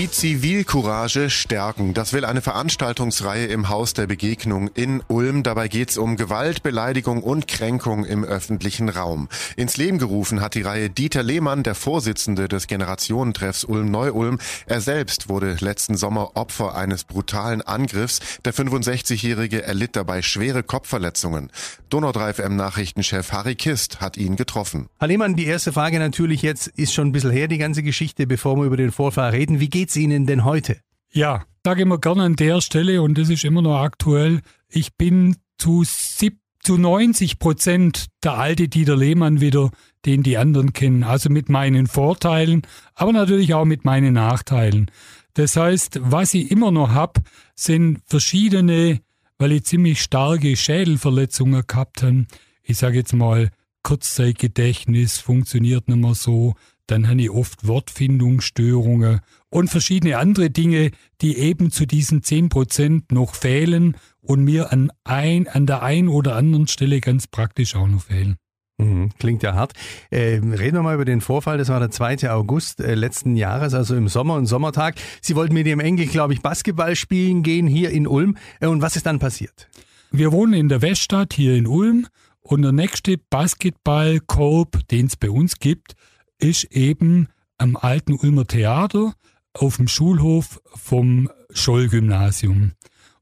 Die Zivilcourage stärken. Das will eine Veranstaltungsreihe im Haus der Begegnung in Ulm. Dabei geht es um Gewalt, Beleidigung und Kränkung im öffentlichen Raum. Ins Leben gerufen hat die Reihe Dieter Lehmann, der Vorsitzende des Generationentreffs Ulm-Neu-Ulm. Er selbst wurde letzten Sommer Opfer eines brutalen Angriffs. Der 65-Jährige erlitt dabei schwere Kopfverletzungen. Donau 3 FM Nachrichtenchef Harry Kist hat ihn getroffen. Herr Lehmann, die erste Frage natürlich jetzt ist schon ein bisschen her, die ganze Geschichte, bevor wir über den Vorfall reden. Wie geht's Ihnen denn heute? Ja, sage immer gerne an der Stelle und das ist immer noch aktuell. Ich bin zu, sieb, zu 90 Prozent der alte Dieter Lehmann wieder, den die anderen kennen. Also mit meinen Vorteilen, aber natürlich auch mit meinen Nachteilen. Das heißt, was ich immer noch hab, sind verschiedene, weil ich ziemlich starke Schädelverletzungen gehabt habe. Ich sage jetzt mal, Kurzzeitgedächtnis funktioniert nicht mehr so. Dann habe ich oft Wortfindungsstörungen und verschiedene andere Dinge, die eben zu diesen 10% noch fehlen und mir an, ein, an der einen oder anderen Stelle ganz praktisch auch noch fehlen. Mhm, klingt ja hart. Äh, reden wir mal über den Vorfall. Das war der 2. August äh, letzten Jahres, also im Sommer, ein Sommertag. Sie wollten mit Ihrem Enkel, glaube ich, Basketball spielen gehen hier in Ulm. Äh, und was ist dann passiert? Wir wohnen in der Weststadt hier in Ulm und der nächste Basketballkorb, den es bei uns gibt, ist eben am alten Ulmer Theater auf dem Schulhof vom Scholl-Gymnasium.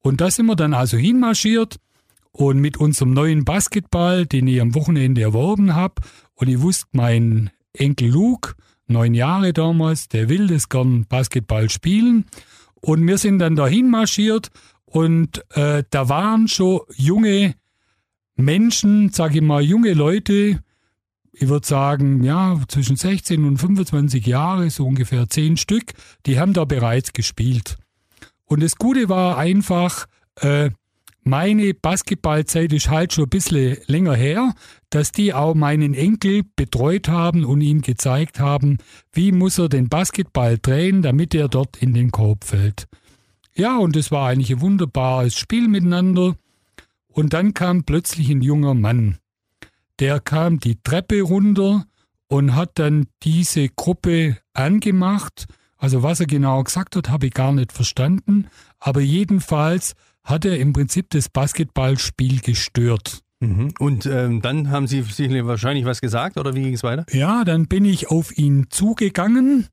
Und da sind wir dann also hinmarschiert und mit unserem neuen Basketball, den ich am Wochenende erworben habe, und ich wusste, mein Enkel Luke, neun Jahre damals, der will das gern Basketball spielen. Und wir sind dann dahin marschiert und äh, da waren schon junge Menschen, sage ich mal, junge Leute, ich würde sagen, ja, zwischen 16 und 25 Jahre, so ungefähr zehn Stück, die haben da bereits gespielt. Und das Gute war einfach, äh, meine Basketballzeit ist halt schon ein bisschen länger her, dass die auch meinen Enkel betreut haben und ihm gezeigt haben, wie muss er den Basketball drehen, damit er dort in den Korb fällt. Ja, und es war eigentlich ein wunderbares Spiel miteinander. Und dann kam plötzlich ein junger Mann der kam die Treppe runter und hat dann diese Gruppe angemacht. Also was er genau gesagt hat, habe ich gar nicht verstanden. Aber jedenfalls hat er im Prinzip das Basketballspiel gestört. Mhm. Und ähm, dann haben Sie sich wahrscheinlich was gesagt oder wie ging es weiter? Ja, dann bin ich auf ihn zugegangen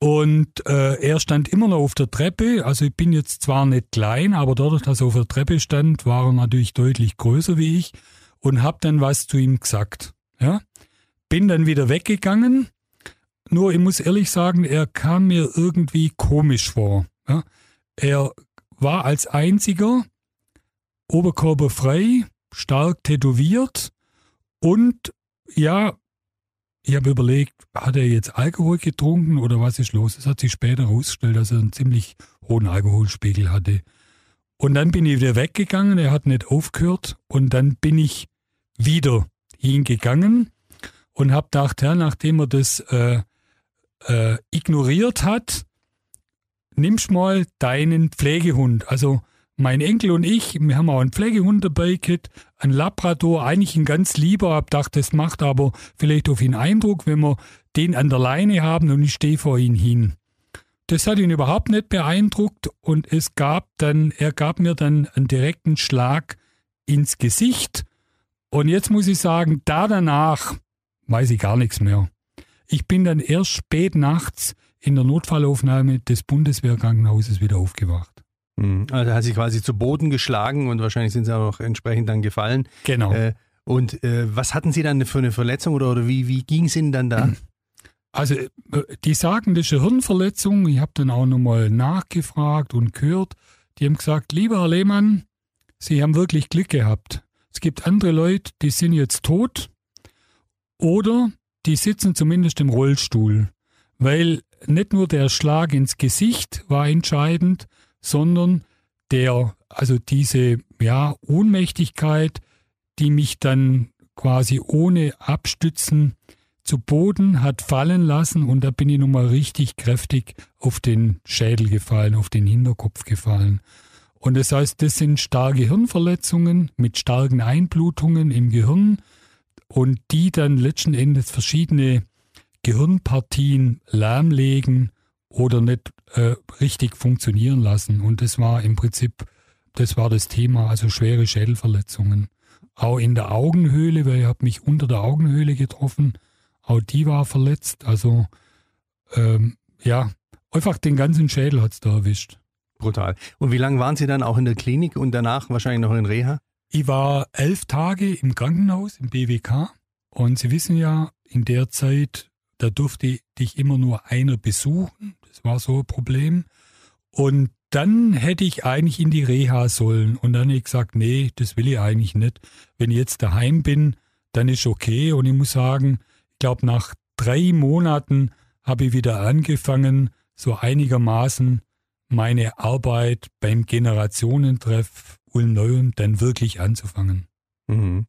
und äh, er stand immer noch auf der Treppe. Also ich bin jetzt zwar nicht klein, aber dadurch, dass er auf der Treppe stand, war er natürlich deutlich größer wie ich und hab dann was zu ihm gesagt. Ja? Bin dann wieder weggegangen. Nur ich muss ehrlich sagen, er kam mir irgendwie komisch vor. Ja? Er war als einziger oberkörperfrei, stark tätowiert und ja, ich habe überlegt, hat er jetzt Alkohol getrunken oder was ist los? Es hat sich später herausgestellt, dass er einen ziemlich hohen Alkoholspiegel hatte. Und dann bin ich wieder weggegangen, er hat nicht aufgehört und dann bin ich wieder hingegangen und habe gedacht, ja, nachdem er das äh, äh, ignoriert hat, nimmst mal deinen Pflegehund. Also mein Enkel und ich, wir haben auch einen Pflegehund dabei gehabt, ein Labrador, eigentlich ein ganz lieber, hab gedacht, das macht aber vielleicht auf ihn Eindruck, wenn wir den an der Leine haben und ich stehe vor ihn hin. Das hat ihn überhaupt nicht beeindruckt und es gab dann, er gab mir dann einen direkten Schlag ins Gesicht. Und jetzt muss ich sagen, da danach weiß ich gar nichts mehr. Ich bin dann erst spät nachts in der Notfallaufnahme des Bundeswehrkrankenhauses wieder aufgewacht. Mhm. Also hat sich quasi zu Boden geschlagen und wahrscheinlich sind sie auch entsprechend dann gefallen. Genau. Äh, und äh, was hatten Sie dann für eine Verletzung oder, oder wie, wie ging es Ihnen dann da? Also äh, die sagen, das ist eine Hirnverletzung. Ich habe dann auch nochmal nachgefragt und gehört. Die haben gesagt, lieber Herr Lehmann, Sie haben wirklich Glück gehabt. Es gibt andere Leute, die sind jetzt tot oder die sitzen zumindest im Rollstuhl, weil nicht nur der Schlag ins Gesicht war entscheidend, sondern der, also diese ja, Ohnmächtigkeit, die mich dann quasi ohne Abstützen zu Boden hat fallen lassen und da bin ich nochmal richtig kräftig auf den Schädel gefallen, auf den Hinterkopf gefallen. Und das heißt, das sind starke Hirnverletzungen mit starken Einblutungen im Gehirn und die dann letzten Endes verschiedene Gehirnpartien lahmlegen oder nicht äh, richtig funktionieren lassen. Und das war im Prinzip, das war das Thema, also schwere Schädelverletzungen. Auch in der Augenhöhle, weil ich habe mich unter der Augenhöhle getroffen, auch die war verletzt. Also ähm, ja, einfach den ganzen Schädel hat es da erwischt. Brutal. Und wie lange waren Sie dann auch in der Klinik und danach wahrscheinlich noch in Reha? Ich war elf Tage im Krankenhaus, im BWK. Und Sie wissen ja, in der Zeit, da durfte dich immer nur einer besuchen. Das war so ein Problem. Und dann hätte ich eigentlich in die Reha sollen. Und dann habe ich gesagt, nee, das will ich eigentlich nicht. Wenn ich jetzt daheim bin, dann ist okay. Und ich muss sagen, glaube, nach drei Monaten habe ich wieder angefangen, so einigermaßen meine Arbeit beim Generationentreff Ulm-Neum dann wirklich anzufangen. Mhm.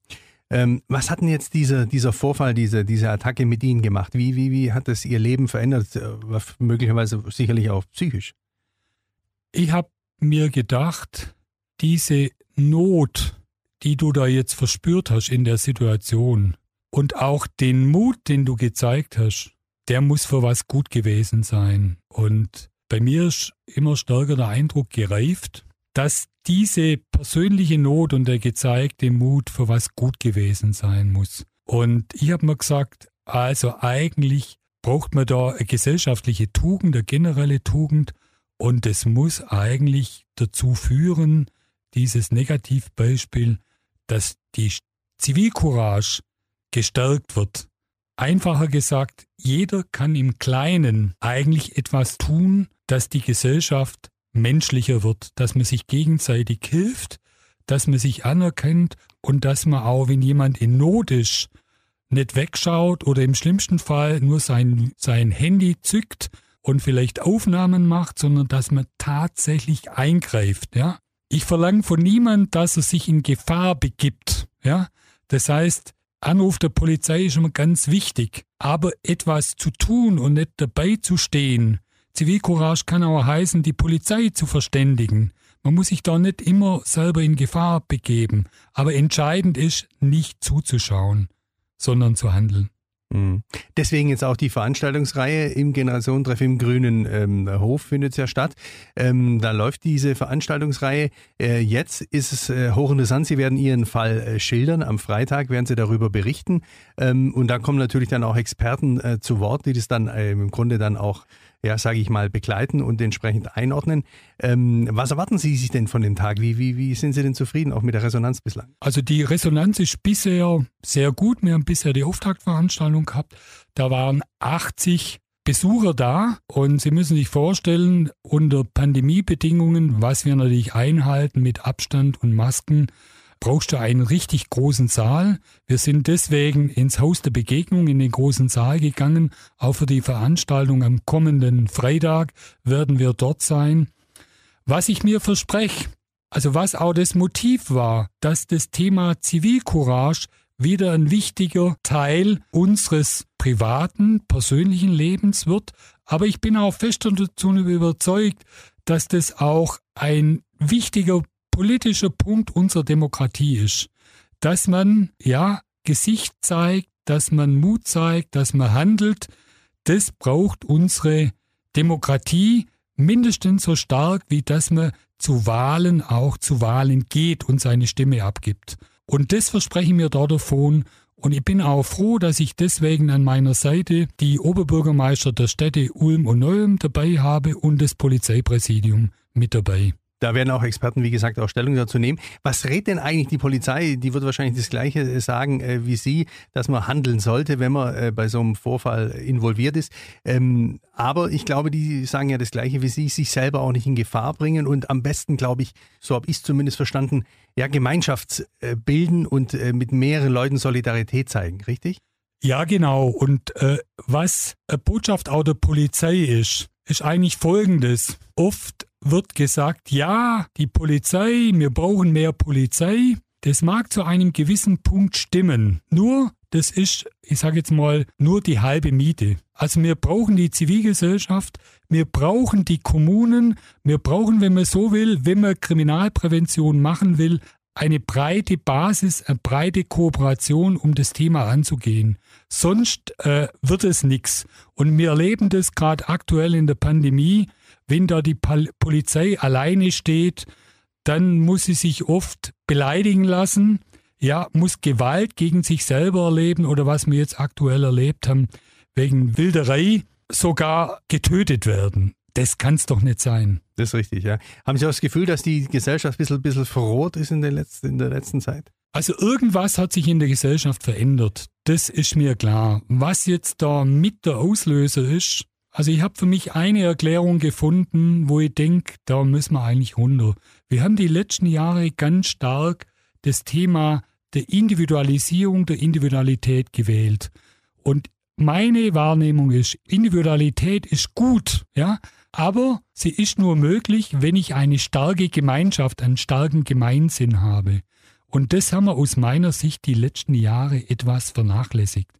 Ähm, was hat denn jetzt dieser, dieser Vorfall, diese, diese Attacke mit Ihnen gemacht? Wie, wie, wie hat es Ihr Leben verändert? Äh, möglicherweise sicherlich auch psychisch. Ich habe mir gedacht, diese Not, die du da jetzt verspürt hast in der Situation und auch den Mut, den du gezeigt hast, der muss für was gut gewesen sein. Und bei mir ist immer stärker der Eindruck gereift, dass diese persönliche Not und der gezeigte Mut für was gut gewesen sein muss. Und ich habe mir gesagt, also eigentlich braucht man da eine gesellschaftliche Tugend, eine generelle Tugend, und es muss eigentlich dazu führen, dieses Negativbeispiel, dass die Zivilcourage gestärkt wird. Einfacher gesagt, jeder kann im Kleinen eigentlich etwas tun, dass die Gesellschaft menschlicher wird, dass man sich gegenseitig hilft, dass man sich anerkennt und dass man auch, wenn jemand in Not ist, nicht wegschaut oder im schlimmsten Fall nur sein, sein Handy zückt und vielleicht Aufnahmen macht, sondern dass man tatsächlich eingreift, ja. Ich verlange von niemand, dass er sich in Gefahr begibt, ja. Das heißt, Anruf der Polizei ist immer ganz wichtig, aber etwas zu tun und nicht dabei zu stehen. Zivilcourage kann auch heißen, die Polizei zu verständigen. Man muss sich da nicht immer selber in Gefahr begeben, aber entscheidend ist, nicht zuzuschauen, sondern zu handeln. Mhm. Deswegen jetzt auch die Veranstaltungsreihe im Generationentreff im Grünen ähm, Hof findet ja statt. Ähm, da läuft diese Veranstaltungsreihe. Äh, jetzt ist es äh, hochinteressant. Sie werden Ihren Fall äh, schildern. Am Freitag werden Sie darüber berichten. Ähm, und da kommen natürlich dann auch Experten äh, zu Wort, die das dann äh, im Grunde dann auch ja, sage ich mal, begleiten und entsprechend einordnen. Ähm, was erwarten Sie sich denn von dem Tag? Wie, wie, wie sind Sie denn zufrieden, auch mit der Resonanz bislang? Also die Resonanz ist bisher sehr gut. Wir haben bisher die Auftaktveranstaltung gehabt. Da waren 80 Besucher da und Sie müssen sich vorstellen, unter Pandemiebedingungen, was wir natürlich einhalten mit Abstand und Masken, brauchst du einen richtig großen Saal. Wir sind deswegen ins Haus der Begegnung in den großen Saal gegangen. Auch für die Veranstaltung am kommenden Freitag werden wir dort sein. Was ich mir verspreche, also was auch das Motiv war, dass das Thema Zivilcourage wieder ein wichtiger Teil unseres privaten, persönlichen Lebens wird. Aber ich bin auch fest davon überzeugt, dass das auch ein wichtiger politischer Punkt unserer Demokratie ist, dass man ja Gesicht zeigt, dass man Mut zeigt, dass man handelt. Das braucht unsere Demokratie mindestens so stark, wie dass man zu Wahlen auch zu Wahlen geht und seine Stimme abgibt. Und das verspreche ich mir da davon. Und ich bin auch froh, dass ich deswegen an meiner Seite die Oberbürgermeister der Städte Ulm und Neum dabei habe und das Polizeipräsidium mit dabei. Da werden auch Experten, wie gesagt, auch Stellung dazu nehmen. Was rät denn eigentlich die Polizei? Die wird wahrscheinlich das Gleiche äh, sagen äh, wie Sie, dass man handeln sollte, wenn man äh, bei so einem Vorfall involviert ist. Ähm, aber ich glaube, die sagen ja das Gleiche wie Sie, sich selber auch nicht in Gefahr bringen und am besten, glaube ich, so habe ich es zumindest verstanden, ja, Gemeinschaft äh, bilden und äh, mit mehreren Leuten Solidarität zeigen, richtig? Ja, genau. Und äh, was Botschaft auch der Polizei ist, ist eigentlich folgendes. Oft wird gesagt, ja, die Polizei, wir brauchen mehr Polizei. Das mag zu einem gewissen Punkt stimmen. Nur, das ist, ich sage jetzt mal, nur die halbe Miete. Also wir brauchen die Zivilgesellschaft, wir brauchen die Kommunen, wir brauchen, wenn man so will, wenn man Kriminalprävention machen will, eine breite Basis, eine breite Kooperation, um das Thema anzugehen. Sonst äh, wird es nichts. Und wir erleben das gerade aktuell in der Pandemie. Wenn da die Pol Polizei alleine steht, dann muss sie sich oft beleidigen lassen, ja, muss Gewalt gegen sich selber erleben oder was wir jetzt aktuell erlebt haben, wegen Wilderei sogar getötet werden. Das kann es doch nicht sein. Das ist richtig, ja. Haben Sie auch das Gefühl, dass die Gesellschaft ein bisschen, bisschen verroht ist in der, letzten, in der letzten Zeit? Also irgendwas hat sich in der Gesellschaft verändert. Das ist mir klar. Was jetzt da mit der Auslöser ist, also ich habe für mich eine Erklärung gefunden, wo ich denke, da müssen wir eigentlich runter. Wir haben die letzten Jahre ganz stark das Thema der Individualisierung, der Individualität gewählt. Und meine Wahrnehmung ist, Individualität ist gut, ja, aber sie ist nur möglich, wenn ich eine starke Gemeinschaft, einen starken Gemeinsinn habe. Und das haben wir aus meiner Sicht die letzten Jahre etwas vernachlässigt.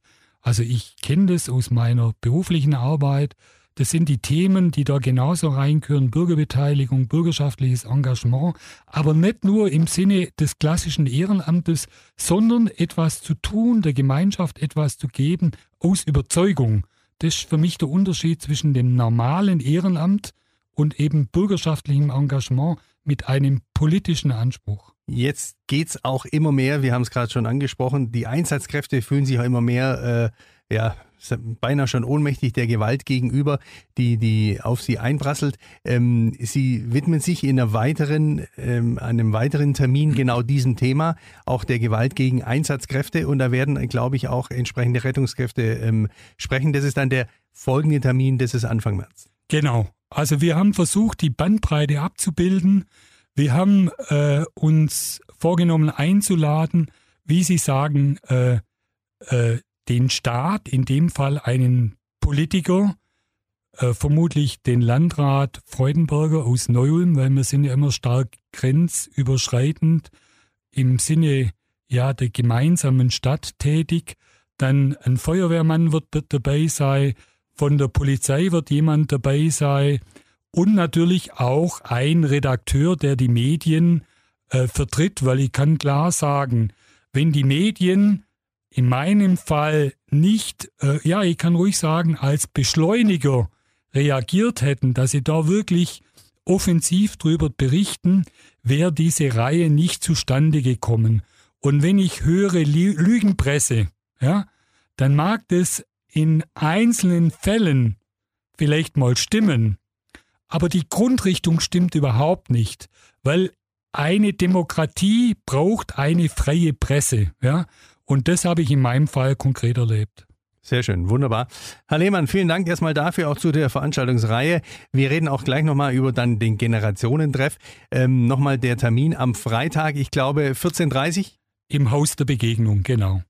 Also ich kenne das aus meiner beruflichen Arbeit. Das sind die Themen, die da genauso reingehören. Bürgerbeteiligung, bürgerschaftliches Engagement. Aber nicht nur im Sinne des klassischen Ehrenamtes, sondern etwas zu tun, der Gemeinschaft etwas zu geben aus Überzeugung. Das ist für mich der Unterschied zwischen dem normalen Ehrenamt und eben bürgerschaftlichem Engagement mit einem politischen Anspruch. Jetzt geht es auch immer mehr, wir haben es gerade schon angesprochen, die Einsatzkräfte fühlen sich auch immer mehr, äh, ja, beinahe schon ohnmächtig der Gewalt gegenüber, die, die auf sie einprasselt. Ähm, sie widmen sich in einer weiteren, ähm, einem weiteren Termin genau diesem Thema, auch der Gewalt gegen Einsatzkräfte. Und da werden, glaube ich, auch entsprechende Rettungskräfte ähm, sprechen. Das ist dann der folgende Termin, das ist Anfang März. Genau. Also wir haben versucht, die Bandbreite abzubilden. Wir haben äh, uns vorgenommen einzuladen, wie Sie sagen, äh, äh, den Staat, in dem Fall einen Politiker, äh, vermutlich den Landrat Freudenberger aus Neu-Ulm, weil wir sind ja immer stark grenzüberschreitend im Sinne ja der gemeinsamen Stadt tätig. Dann ein Feuerwehrmann wird dabei sein, von der Polizei wird jemand dabei sein und natürlich auch ein Redakteur, der die Medien äh, vertritt, weil ich kann klar sagen, wenn die Medien in meinem Fall nicht, äh, ja, ich kann ruhig sagen, als Beschleuniger reagiert hätten, dass sie da wirklich offensiv drüber berichten, wäre diese Reihe nicht zustande gekommen. Und wenn ich höre Lügenpresse, ja, dann mag das in einzelnen Fällen vielleicht mal stimmen, aber die Grundrichtung stimmt überhaupt nicht, weil eine Demokratie braucht eine freie Presse, ja, und das habe ich in meinem Fall konkret erlebt. Sehr schön, wunderbar. Herr Lehmann, vielen Dank erstmal dafür, auch zu der Veranstaltungsreihe. Wir reden auch gleich nochmal über dann den Generationentreff. Ähm, nochmal der Termin am Freitag, ich glaube 14.30 Uhr? Im Haus der Begegnung, genau.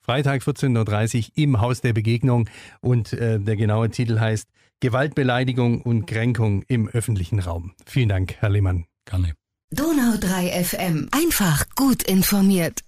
Freitag 14.30 Uhr im Haus der Begegnung und äh, der genaue Titel heißt Gewaltbeleidigung und Kränkung im öffentlichen Raum. Vielen Dank, Herr Lehmann. Gerne. Donau 3 FM. Einfach gut informiert.